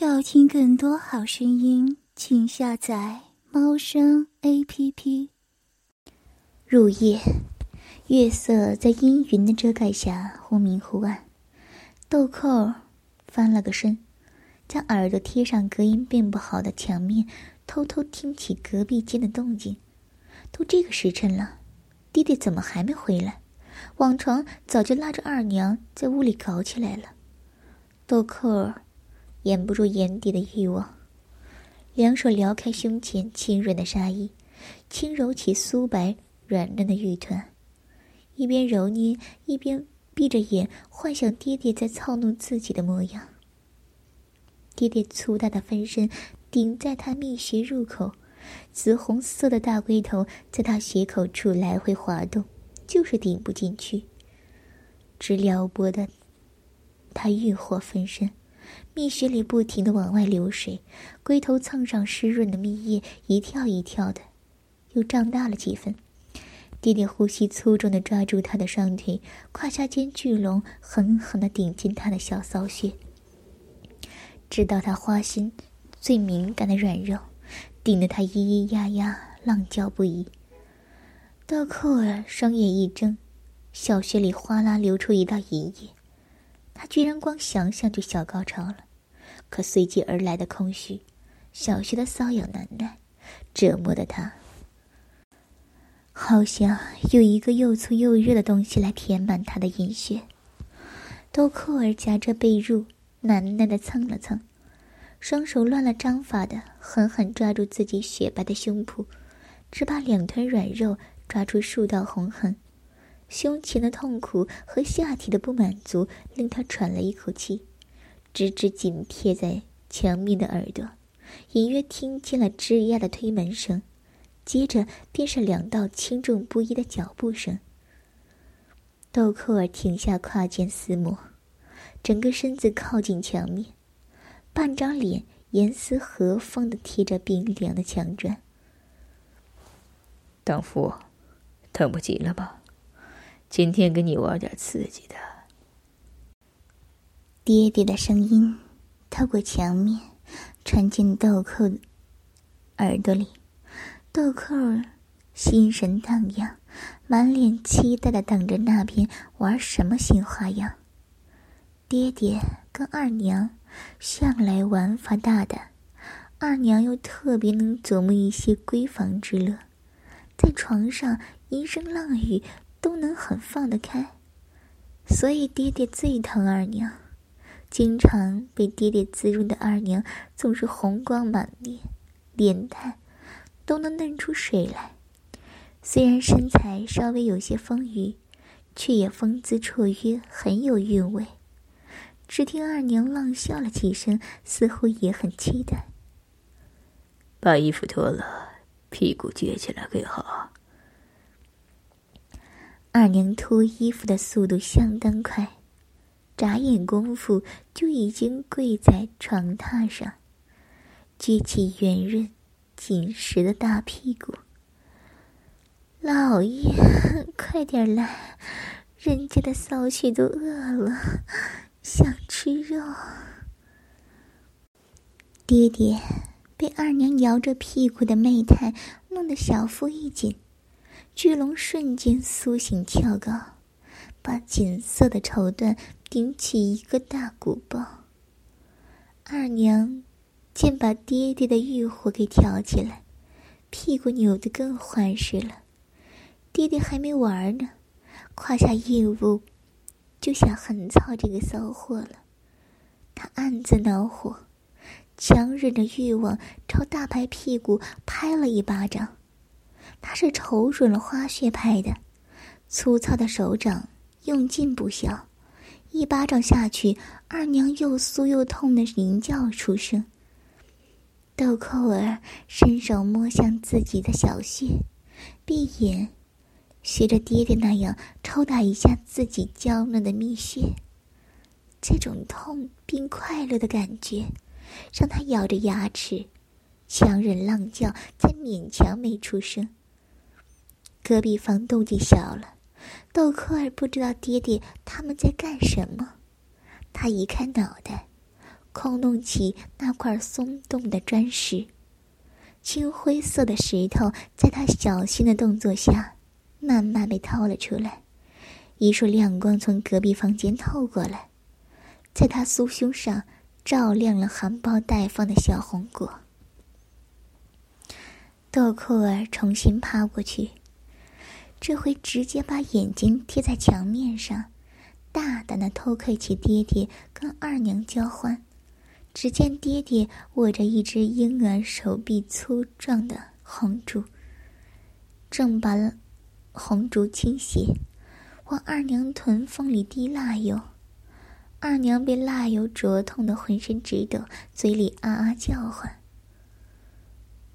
要听更多好声音，请下载猫声 A P P。入夜，月色在阴云的遮盖下忽明忽暗。豆蔻翻了个身，将耳朵贴上隔音并不好的墙面，偷偷听起隔壁间的动静。都这个时辰了，爹爹怎么还没回来？往常早就拉着二娘在屋里搞起来了。豆蔻。掩不住眼底的欲望，两手撩开胸前轻软的纱衣，轻揉起酥白软嫩的玉臀，一边揉捏一边闭着眼幻想爹爹在操弄自己的模样。爹爹粗大的分身顶在他蜜穴入口，紫红色的大龟头在他穴口处来回滑动，就是顶不进去。直撩拨的他欲火焚身。蜜穴里不停的往外流水，龟头蹭上湿润的蜜液，一跳一跳的，又胀大了几分。爹爹呼吸粗重的抓住他的双腿，胯下间巨龙狠狠的顶进他的小骚穴，直到他花心最敏感的软肉，顶得他咿咿呀呀浪叫不已。道寇儿双眼一睁，小穴里哗啦流出一道银液。他居然光想想就小高潮了，可随即而来的空虚、小穴的瘙痒难耐，折磨的他，好像有一个又粗又热的东西来填满他的阴穴。豆蔻儿夹着被褥，难耐的蹭了蹭，双手乱了章法的狠狠抓住自己雪白的胸脯，只把两团软肉抓出数道红痕。胸前的痛苦和下体的不满足令他喘了一口气，直直紧贴在墙面的耳朵，隐约听见了吱呀的推门声，接着便是两道轻重不一的脚步声。豆蔻儿停下胯间撕磨，整个身子靠近墙面，半张脸严丝合缝的贴着冰凉的墙砖。当夫，等不及了吧？今天给你玩点刺激的。爹爹的声音透过墙面传进豆蔻耳朵里，豆蔻心神荡漾，满脸期待的等着那边玩什么新花样。爹爹跟二娘向来玩法大胆，二娘又特别能琢磨一些闺房之乐，在床上一声浪语。都能很放得开，所以爹爹最疼二娘。经常被爹爹滋润的二娘总是红光满面，脸蛋都能嫩出水来。虽然身材稍微有些丰腴，却也风姿绰约，很有韵味。只听二娘浪笑了几声，似乎也很期待。把衣服脱了，屁股撅起来更好。二娘脱衣服的速度相当快，眨眼功夫就已经跪在床榻上，撅起圆润、紧实的大屁股。老爷，快点来，人家的骚气都饿了，想吃肉。爹爹被二娘摇着屁股的媚态弄得小腹一紧。巨龙瞬间苏醒跳高，把锦色的绸缎顶起一个大鼓包。二娘见把爹爹的欲火给挑起来，屁股扭得更欢实了。爹爹还没玩呢，胯下硬物就想横操这个骚货了。他暗自恼火，强忍着欲望朝大白屁股拍了一巴掌。他是瞅准了花穴拍的，粗糙的手掌用劲不小，一巴掌下去，二娘又酥又痛的鸣叫出声。豆蔻儿伸手摸向自己的小穴，闭眼，学着爹爹那样抽打一下自己娇嫩的蜜穴。这种痛并快乐的感觉，让他咬着牙齿，强忍浪叫，才勉强没出声。隔壁房动静小了，豆蔻儿不知道爹爹他们在干什么。他移开脑袋，空弄起那块松动的砖石。青灰色的石头在他小心的动作下，慢慢被掏了出来。一束亮光从隔壁房间透过来，在他酥胸上照亮了含苞待放的小红果。豆蔻儿重新趴过去，这回直接把眼睛贴在墙面上，大胆的偷窥起爹爹跟二娘交换。只见爹爹握着一只婴儿手臂粗壮的红烛，正把红烛倾斜，往二娘臀缝里滴蜡油。二娘被蜡油灼痛的浑身直抖，嘴里啊啊叫唤。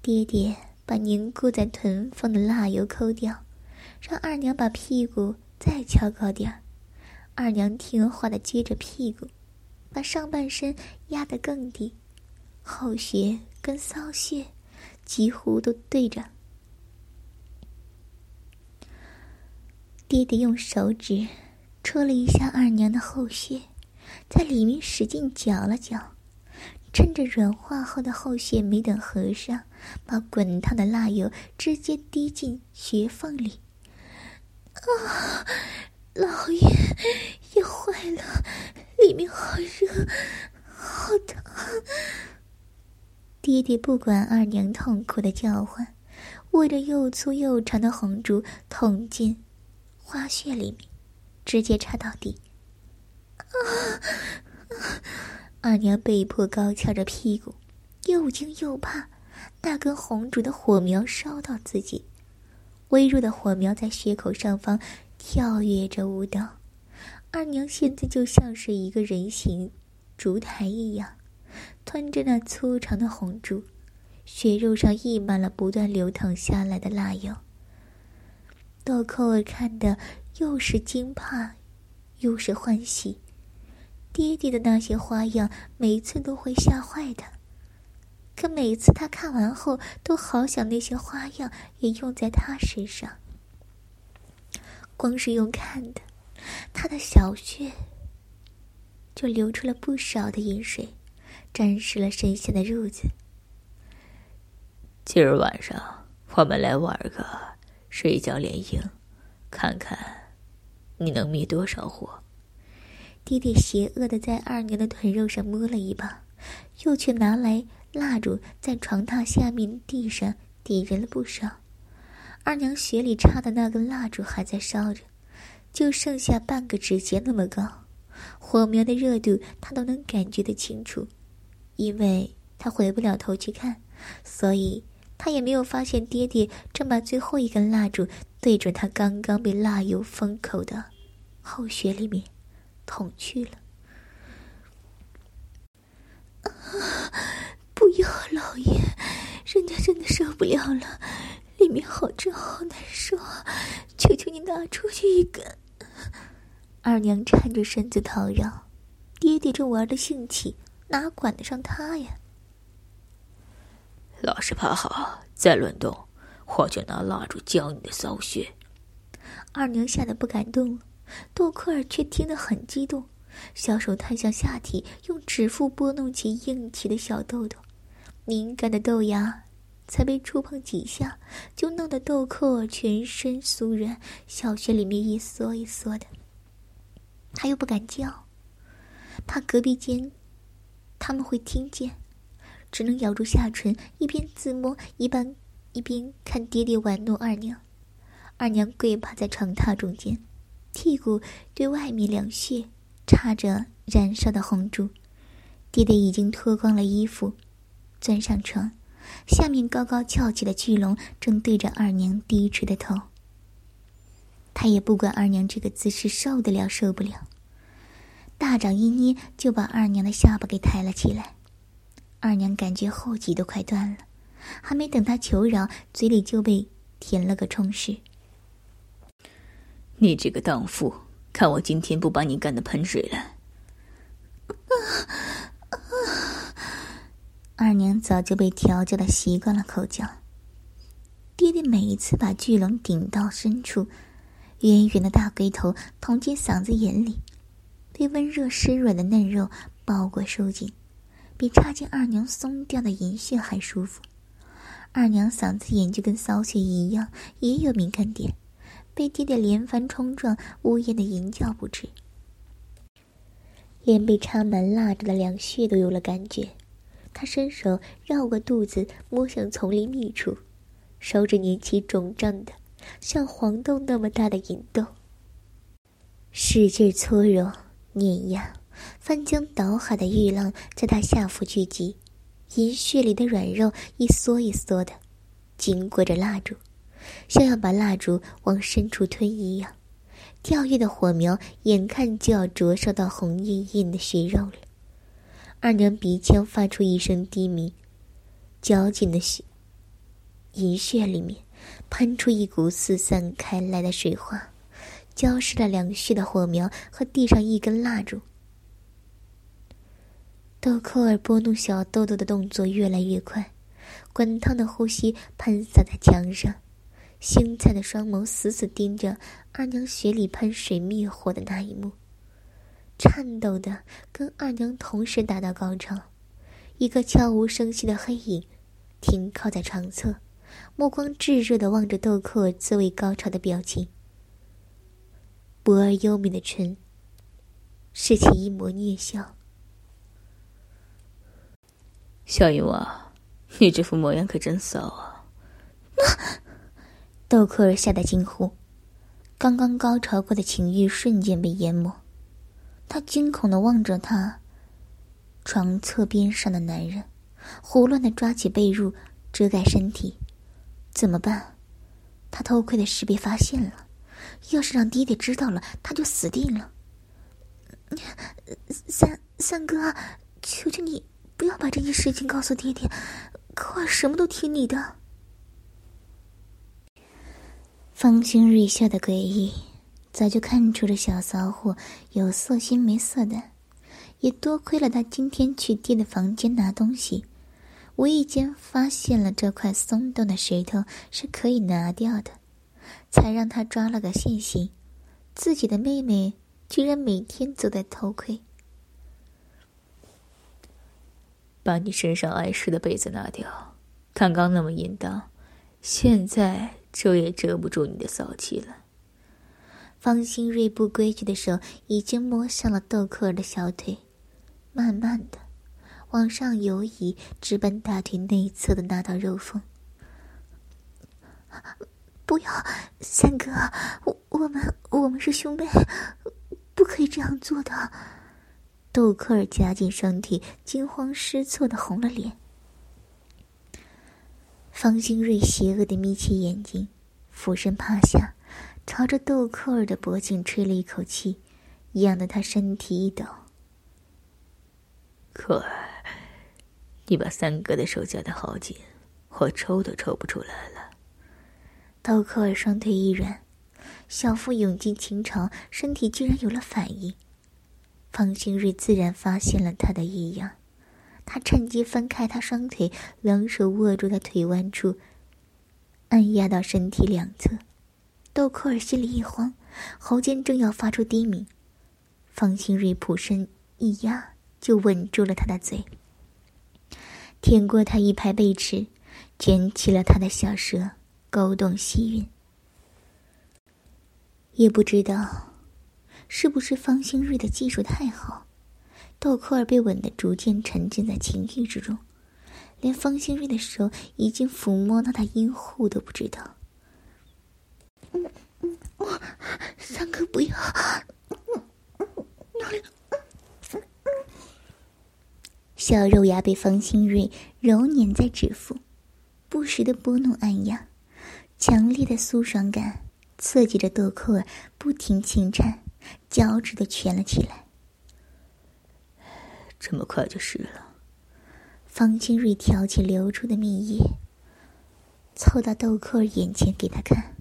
爹爹把凝固在臀缝的蜡油抠掉，让二娘把屁股再翘高点儿。二娘听话的撅着屁股。把上半身压得更低，后穴跟骚穴几乎都对着。爹爹用手指戳了一下二娘的后穴，在里面使劲搅了搅，趁着软化后的后穴没等合上，把滚烫的蜡油直接滴进穴缝里。啊，老爷也坏了！里面好热，好疼！爹爹不管二娘痛苦的叫唤，握着又粗又长的红烛捅进花穴里面，直接插到底。啊！二娘被迫高翘着屁股，又惊又怕，那根红烛的火苗烧到自己，微弱的火苗在穴口上方跳跃着舞蹈。二娘现在就像是一个人形烛台一样，吞着那粗长的红烛，血肉上溢满了不断流淌下来的蜡油。豆蔻儿看的又是惊怕，又是欢喜。爹爹的那些花样，每次都会吓坏他。可每次他看完后，都好想那些花样也用在他身上。光是用看的。他的小穴就流出了不少的饮水，沾湿了身下的褥子。今儿晚上我们来玩个睡觉联营，看看你能灭多少火。爹爹邪恶的在二娘的臀肉上摸了一把，又去拿来蜡烛，在床榻下面地上点燃了不少。二娘血里插的那根蜡烛还在烧着。就剩下半个指尖那么高，火苗的热度他都能感觉得清楚，因为他回不了头去看，所以他也没有发现爹爹正把最后一根蜡烛对准他刚刚被蜡油封口的后穴里面捅去了。不要，老爷，人家真的受不了了，里面好胀好难受，求求你拿出去一根。二娘颤着身子讨饶，爹爹正玩的兴起，哪管得上他呀？老实趴好，再乱动，我就拿蜡烛浇你的骚穴。二娘吓得不敢动了，杜克尔却听得很激动，小手探向下体，用指腹拨弄起硬起的小豆豆，敏感的豆芽才被触碰几下，就弄得豆蔻全身酥软，小穴里面一缩一缩的。他又不敢叫，怕隔壁间他们会听见，只能咬住下唇，一边自摸，一边一边看爹爹玩弄二娘。二娘跪趴在床榻中间，屁股对外面两穴插着燃烧的红烛。爹爹已经脱光了衣服，钻上床，下面高高翘起的巨龙正对着二娘低垂的头。他也不管二娘这个姿势受得了受不了，大掌一捏就把二娘的下巴给抬了起来。二娘感觉后脊都快断了，还没等他求饶，嘴里就被填了个充实。你这个荡妇，看我今天不把你干的喷水了！二娘早就被调教的习惯了口叫。爹爹每一次把巨龙顶到深处。圆圆的大龟头捅进嗓子眼里，被温热湿软的嫩肉包裹收紧，比插进二娘松掉的银穴还舒服。二娘嗓子眼就跟骚穴一样，也有敏感点，被爹爹连番冲撞，呜咽的吟叫不止。连被插满蜡烛的两穴都有了感觉，他伸手绕过肚子，摸向丛林密处，手指捻起肿胀的、像黄豆那么大的银豆，使劲搓揉、碾压，翻江倒海的欲浪在他下腹聚集。银穴里的软肉一缩一缩的，紧裹着蜡烛，像要把蜡烛往深处吞一样。跳跃的火苗眼看就要灼烧到红艳艳的血肉了。二娘鼻腔发出一声低鸣，绞紧的血银穴里面喷出一股四散开来的水花，浇湿了两穴的火苗和地上一根蜡烛。豆蔻儿拨弄小豆豆的动作越来越快，滚烫的呼吸喷洒在墙上，星菜的双眸死死盯着二娘血里喷水灭火的那一幕，颤抖的跟二娘同时达到高潮。一个悄无声息的黑影停靠在床侧，目光炙热的望着豆蔻儿自慰高潮的表情，薄而优美的唇拾起一抹虐笑。小淫娃，你这副模样可真骚啊！豆蔻儿吓得惊呼，刚刚高潮过的情欲瞬间被淹没。他惊恐的望着他床侧边上的男人，胡乱的抓起被褥遮盖身体。怎么办？他偷窥的事被发现了，要是让爹爹知道了，他就死定了。三三哥，求求你！不要把这件事情告诉爹爹，可儿什么都听你的。方兴瑞笑得诡异，早就看出了小骚货有色心没色的，也多亏了他今天去爹的房间拿东西，无意间发现了这块松动的石头是可以拿掉的，才让他抓了个现行。自己的妹妹居然每天都在偷窥。把你身上碍事的被子拿掉，刚刚那么淫荡，现在遮也遮不住你的骚气了。方新瑞不规矩的手已经摸上了豆蔻儿的小腿，慢慢的往上游移，直奔大腿内侧的那道肉缝。不要，三哥，我我们我们是兄妹，不可以这样做的。豆蔻儿夹紧身体，惊慌失措的红了脸。方兴瑞邪恶的眯起眼睛，俯身趴下，朝着豆蔻儿的脖颈吹了一口气，痒得他身体一抖。蔻儿，你把三哥的手夹得好紧，我抽都抽不出来了。豆蔻儿双腿一软，小腹涌进情潮，身体居然有了反应。方兴瑞自然发现了他的异样，他趁机分开他双腿，两手握住他腿弯处，按压到身体两侧。豆蔻儿心里一慌，喉间正要发出低鸣，方兴瑞俯身一压，就吻住了他的嘴，舔过他一排背齿，卷起了他的小舌，勾动细韵。也不知道。是不是方兴瑞的技术太好？豆蔻儿被吻得逐渐沉浸在情欲之中，连方兴瑞的手已经抚摸到他阴户都不知道。三哥不要！小肉芽被方清瑞揉捻在指腹，不时的拨弄按压，强烈的酥爽感刺激着豆蔻儿不停轻颤。脚趾的蜷了起来。这么快就湿了。方清瑞挑起流出的蜜液，凑到豆蔻儿眼前给他看。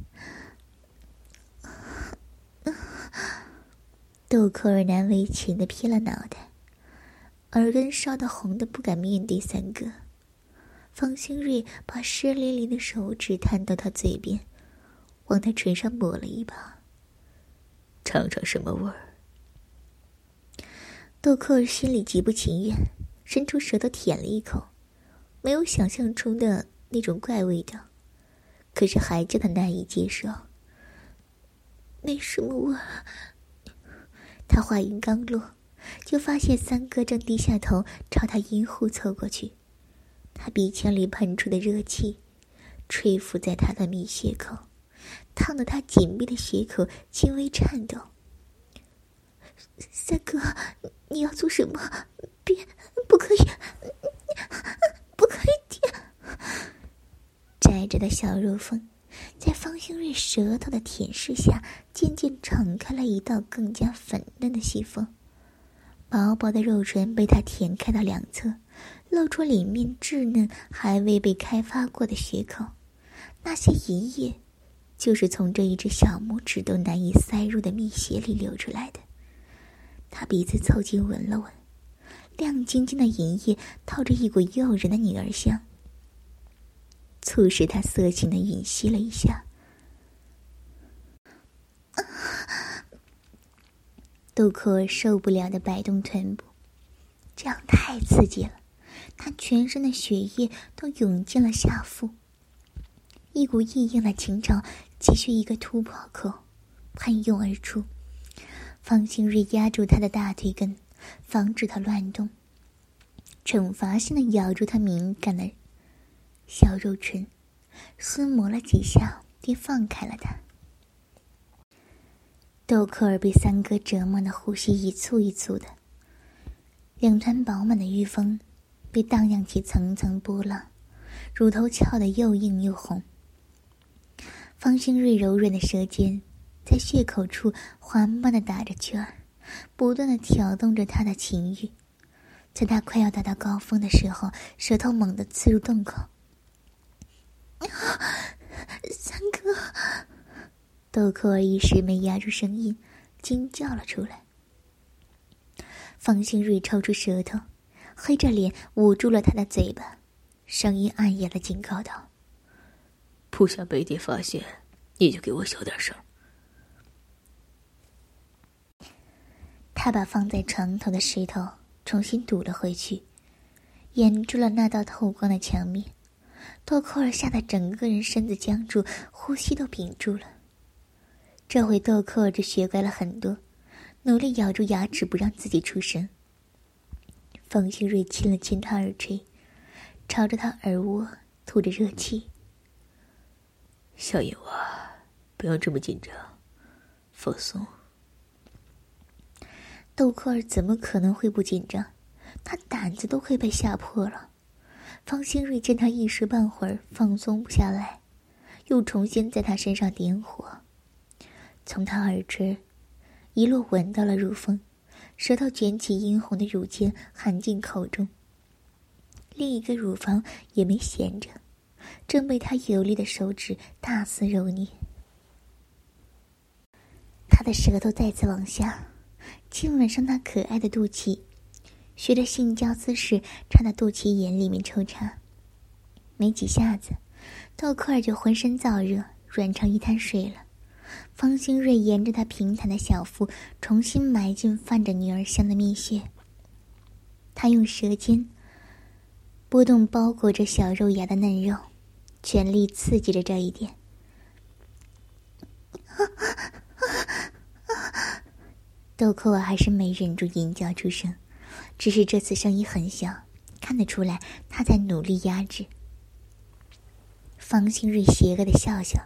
豆蔻儿难为情的撇了脑袋，耳根烧得红的不敢面对三哥。方兴瑞把湿淋淋的手指探到他嘴边，往他唇上抹了一把。尝尝什么味儿？豆蔻儿心里极不情愿，伸出舌头舔了一口，没有想象中的那种怪味道，可是还叫他难以接受。没什么味儿。他话音刚落，就发现三哥正低下头朝他阴户凑过去，他鼻腔里喷出的热气，吹拂在他的蜜穴口，烫得他紧闭的血口轻微颤抖。三哥，你要做什么？别，不可以，不可以舔！窄着的小肉缝，在方兴瑞舌头的舔舐下，渐渐敞开了一道更加粉嫩的细缝。薄薄的肉唇被他舔开到两侧，露出里面稚嫩还未被开发过的血口。那些银液，就是从这一只小拇指都难以塞入的蜜穴里流出来的。他鼻子凑近闻了闻，亮晶晶的银液透着一股诱人的女儿香，促使他色情的吮吸了一下。豆蔻受不了的摆动臀部，这样太刺激了，他全身的血液都涌进了下腹，一股异样的情潮急需一个突破口，喷涌而出。方兴瑞压住他的大腿根，防止他乱动，惩罚性的咬住他敏感的小肉唇，撕磨了几下，便放开了他。豆蔻儿被三哥折磨的呼吸一簇一簇的，两团饱满的玉峰被荡漾起层层波浪，乳头翘得又硬又红。方兴瑞柔软的舌尖。在血口处缓慢的打着圈儿，不断的挑动着他的情欲。在他快要达到高峰的时候，舌头猛地刺入洞口。三哥，豆蔻儿一时没压住声音，惊叫了出来。方兴瑞抽出舌头，黑着脸捂住了他的嘴巴，声音暗哑的警告道：“不想被爹发现，你就给我小点声。”他把放在床头的石头重新堵了回去，掩住了那道透光的墙面。豆蔻儿吓得整个人身子僵住，呼吸都屏住了。这回豆蔻儿就学乖了很多，努力咬住牙齿不让自己出声。方兴瑞亲了亲他耳垂，朝着他耳窝吐着热气：“小野娃，不要这么紧张，放松。”豆蔻儿怎么可能会不紧张？他胆子都快被吓破了。方兴瑞见他一时半会儿放松不下来，又重新在他身上点火，从他耳垂一路闻到了乳峰，舌头卷起殷红的乳尖含进口中。另一个乳房也没闲着，正被他有力的手指大肆揉捏。他的舌头再次往下。亲吻上那可爱的肚脐，学着性交姿势插那肚脐眼里面抽插，没几下子，豆蔻儿就浑身燥热，软成一滩水了。方兴瑞沿着他平坦的小腹重新埋进泛着女儿香的蜜穴，他用舌尖拨动包裹着小肉芽的嫩肉，全力刺激着这一点。豆蔻儿还是没忍住吟叫出声，只是这次声音很小，看得出来他在努力压制。方兴瑞邪恶的笑笑，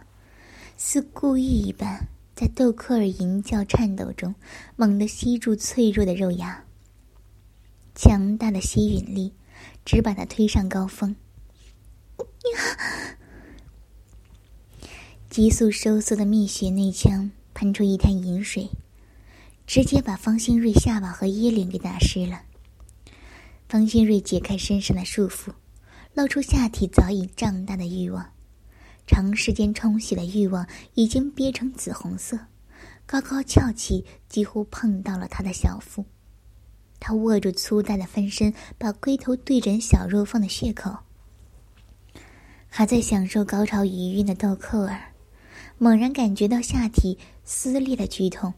似故意一般，在豆蔻儿吟叫颤抖中，猛地吸住脆弱的肉芽。强大的吸引力，只把他推上高峰。急速收缩的蜜穴内腔喷出一滩银水。直接把方新瑞下巴和衣领给打湿了。方新瑞解开身上的束缚，露出下体早已胀大的欲望，长时间冲洗的欲望已经憋成紫红色，高高翘起，几乎碰到了他的小腹。他握住粗大的分身，把龟头对准小肉缝的血口。还在享受高潮余韵的豆蔻儿，猛然感觉到下体撕裂的剧痛。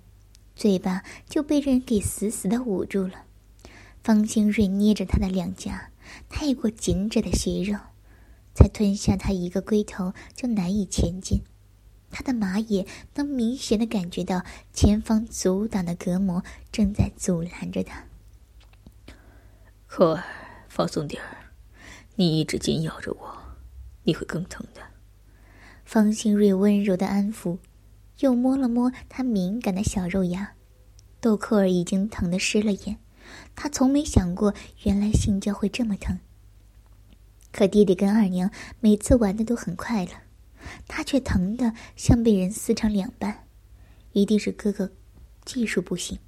嘴巴就被人给死死的捂住了，方兴瑞捏着他的两颊，太过紧致的血肉，才吞下他一个龟头就难以前进。他的马眼能明显的感觉到前方阻挡的隔膜正在阻拦着他。科尔，放松点儿，你一直紧咬着我，你会更疼的。方兴瑞温柔的安抚，又摸了摸他敏感的小肉芽。豆蔻儿已经疼得湿了眼，他从没想过，原来性交会这么疼。可弟弟跟二娘每次玩的都很快乐，他却疼得像被人撕成两半，一定是哥哥技术不行。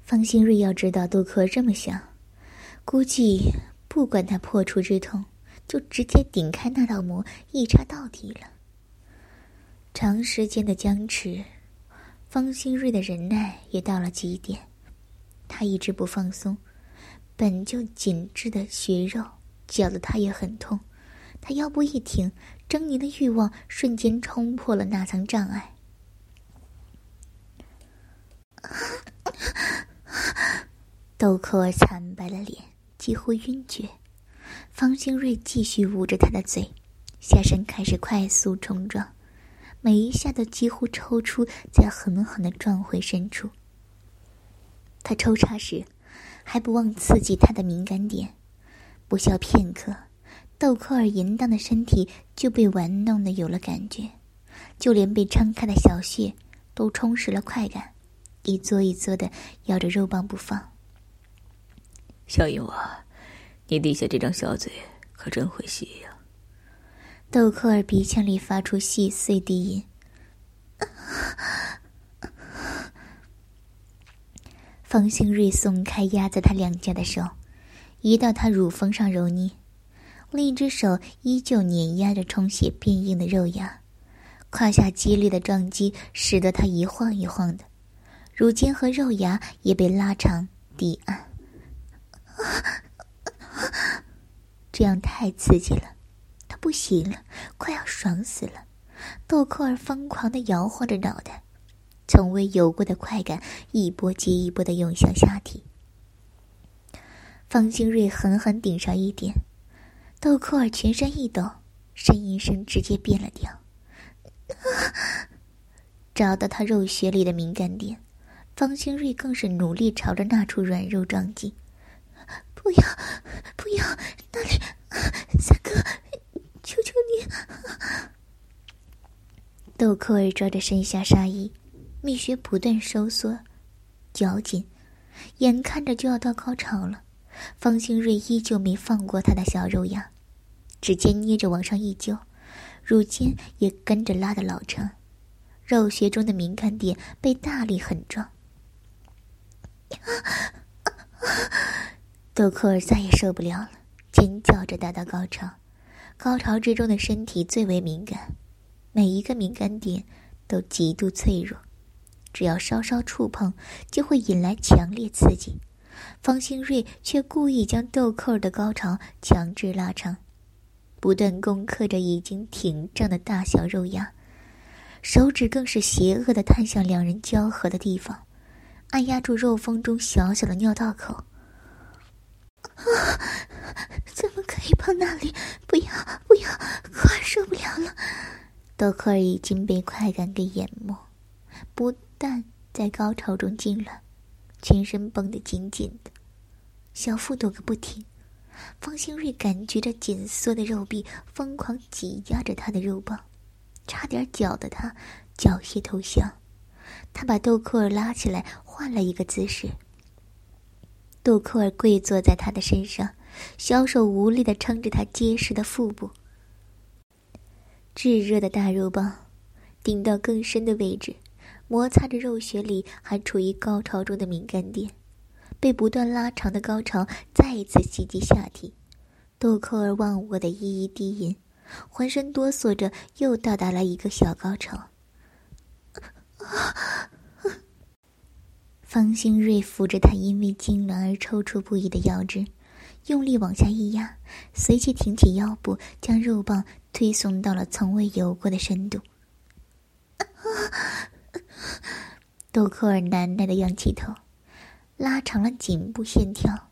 方新瑞要知道杜克这么想，估计不管他破处之痛，就直接顶开那道膜一插到底了。长时间的僵持。方新瑞的忍耐也到了极点，他一直不放松，本就紧致的血肉绞得他也很痛。他腰部一挺，狰狞的欲望瞬间冲破了那层障碍。豆蔻儿惨白了脸，几乎晕厥。方兴瑞继续捂着他的嘴，下身开始快速冲撞。每一下都几乎抽出，再狠狠的撞回深处。他抽插时，还不忘刺激他的敏感点。不消片刻，豆蔻儿淫荡的身体就被玩弄的有了感觉，就连被撑开的小穴都充实了快感，一撮一撮的咬着肉棒不放。小淫娃，你底下这张小嘴可真会吸呀！豆蔻儿鼻腔里发出细碎低音，方兴瑞松开压在他两颊的手，移到他乳峰上揉捏，另一只手依旧碾压着充血变硬的肉芽，胯下激烈的撞击使得他一晃一晃的，乳尖和肉芽也被拉长抵按，这样太刺激了。他不行了，快要爽死了！豆蔻儿疯狂的摇晃着脑袋，从未有过的快感一波接一波的涌向下体。方兴瑞狠狠顶上一点，豆蔻儿全身一抖，呻吟声直接变了调。找到他肉穴里的敏感点，方兴瑞更是努力朝着那处软肉撞击。不要，不要，那里，三哥。求求你！豆蔻儿抓着身下纱衣，蜜穴不断收缩、绞紧，眼看着就要到高潮了。方兴瑞依旧没放过他的小肉芽，指尖捏着往上一揪，乳尖也跟着拉的老长，肉穴中的敏感点被大力狠撞。豆蔻儿再也受不了了，尖叫着达到高潮。高潮之中的身体最为敏感，每一个敏感点都极度脆弱，只要稍稍触碰，就会引来强烈刺激。方兴瑞却故意将豆蔻的高潮强制拉长，不断攻克着已经挺胀的大小肉芽，手指更是邪恶的探向两人交合的地方，按压住肉峰中小小的尿道口。啊！怎么可以碰那里？不要，不要，快受不了了！豆蔻已经被快感给淹没，不但在高潮中痉挛，全身绷得紧紧的，小腹抖个不停。方兴瑞感觉着紧缩的肉壁疯狂挤压着他的肉棒，差点搅得他缴械投降。他把豆蔻儿拉起来，换了一个姿势。豆蔻儿跪坐在他的身上，小手无力的撑着他结实的腹部。炙热的大肉棒顶到更深的位置，摩擦着肉穴里还处于高潮中的敏感点，被不断拉长的高潮再一次袭击下体。豆蔻儿忘我的一一低吟，浑身哆嗦着，又到达了一个小高潮。方兴瑞扶着他因为痉挛而抽搐不已的腰肢，用力往下一压，随即挺起腰部，将肉棒推送到了从未有过的深度。豆蔻儿难耐的仰起头，拉长了颈部线条，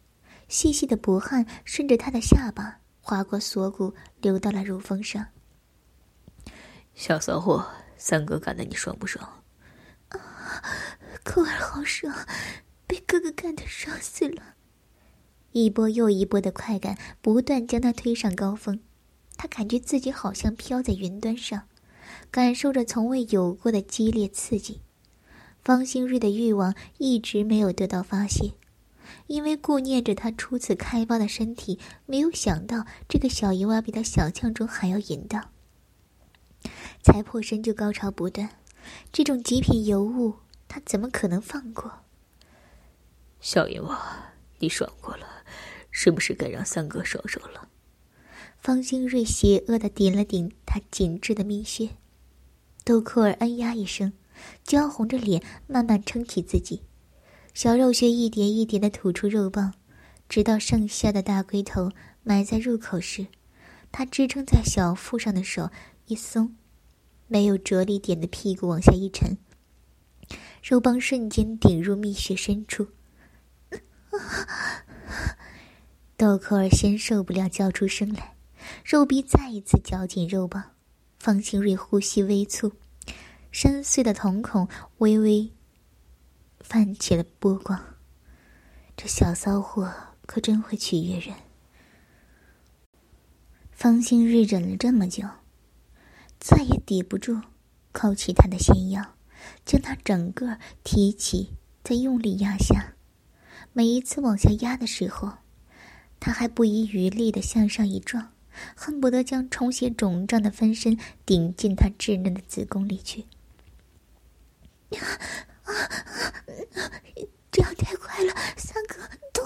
细细的薄汗顺着他的下巴划过锁骨，流到了乳峰上。小骚货，三哥干的你爽不爽？啊，扣儿好爽，被哥哥干的爽死了！一波又一波的快感不断将他推上高峰，他感觉自己好像飘在云端上，感受着从未有过的激烈刺激。方兴瑞的欲望一直没有得到发泄，因为顾念着他初次开发的身体，没有想到这个小淫娃比他想象中还要淫荡。才破身就高潮不断，这种极品尤物，他怎么可能放过？小淫娃，你爽过了，是不是该让三哥爽爽了？方兴瑞邪恶的点了点他紧致的蜜穴，豆蔻儿哎呀一声。娇红着脸，慢慢撑起自己，小肉穴一点一点的吐出肉棒，直到剩下的大龟头埋在入口时，他支撑在小腹上的手一松，没有着力点的屁股往下一沉，肉棒瞬间顶入蜜穴深处。豆蔻儿先受不了，叫出声来，肉壁再一次绞紧肉棒，方兴瑞呼吸微促。深邃的瞳孔微微泛起了波光，这小骚货可真会取悦人。方兴瑞忍了这么久，再也抵不住，扣起他的纤腰，将他整个提起，再用力压下。每一次往下压的时候，他还不遗余力的向上一撞，恨不得将充血肿胀的分身顶进他稚嫩的子宫里去。啊！这样太快了，三哥，动，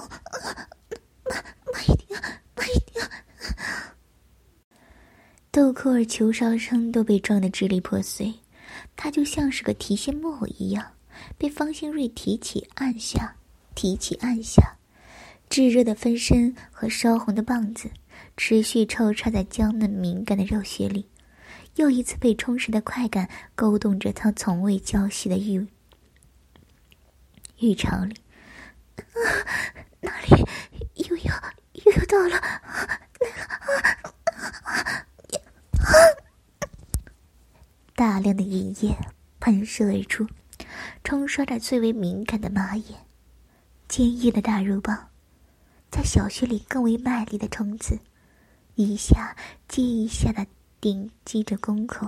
慢慢一点，慢一点。豆蔻儿球哨声都被撞得支离破碎，他就像是个提线木偶一样，被方兴瑞提起按下，提起按下，炙热的分身和烧红的棒子持续抽插在娇嫩敏感的肉穴里。又一次被充实的快感勾动着他从未交息的欲欲巢里，啊，哪里又要又要到了？啊啊啊大量的饮液喷射而出，冲刷着最为敏感的马眼，坚硬的大肉棒在小穴里更为卖力的冲刺，一下接一下的。顶击着宫口，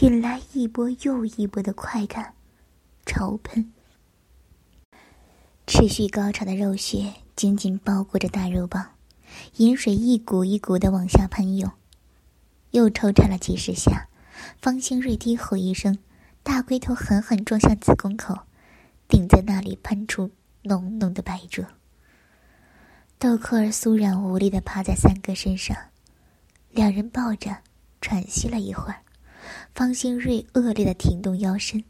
引来一波又一波的快感潮喷。持续高潮的肉血紧紧包裹着大肉棒，饮水一股一股的往下喷涌。又抽插了几十下，方兴瑞低吼一声，大龟头狠狠撞向子宫口，顶在那里喷出浓浓的白灼。豆蔻儿酥软无力的趴在三哥身上。两人抱着，喘息了一会儿。方兴瑞恶劣的挺动腰身，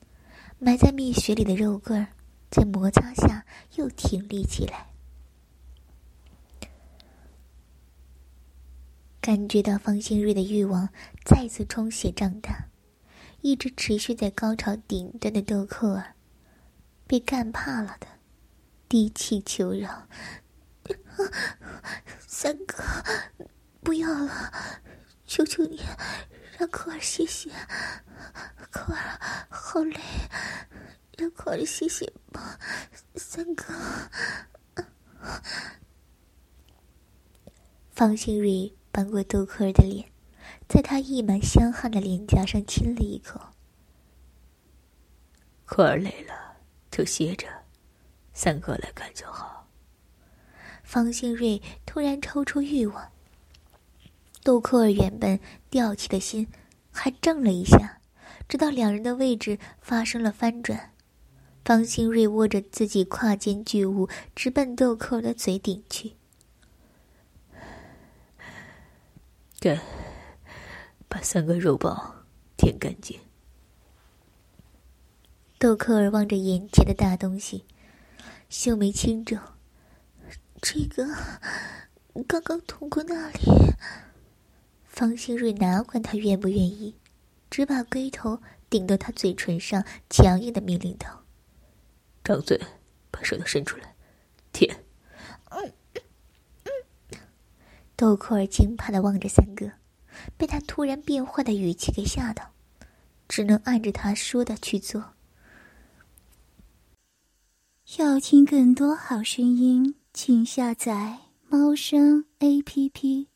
埋在蜜穴里的肉棍儿在摩擦下又挺立起来。感觉到方兴瑞的欲望再次充血胀大，一直持续在高潮顶端的豆蔻儿被干怕了的，低气求饶：“ 三哥。”不要了，求求你，让可儿歇歇。可儿好累，让可儿歇歇吧。三哥，方兴瑞扳过豆蔻儿的脸，在他溢满香汗的脸颊上亲了一口。可儿累了就歇着，三哥来干就好。方兴瑞突然抽出欲望。豆蔻儿原本吊起的心，还怔了一下，直到两人的位置发生了翻转，方兴瑞握着自己胯间巨物，直奔豆蔻儿的嘴顶去。干，把三个肉包舔干净。豆蔻儿望着眼前的大东西，秀眉轻皱，这个刚刚捅过那里。方兴瑞哪管他愿不愿意，只把龟头顶到他嘴唇上，强硬的命令道：“张嘴，把舌头伸出来，舔。豆蔻儿惊怕的望着三哥，被他突然变化的语气给吓到，只能按着他说的去做。要听更多好声音，请下载猫声 A P P。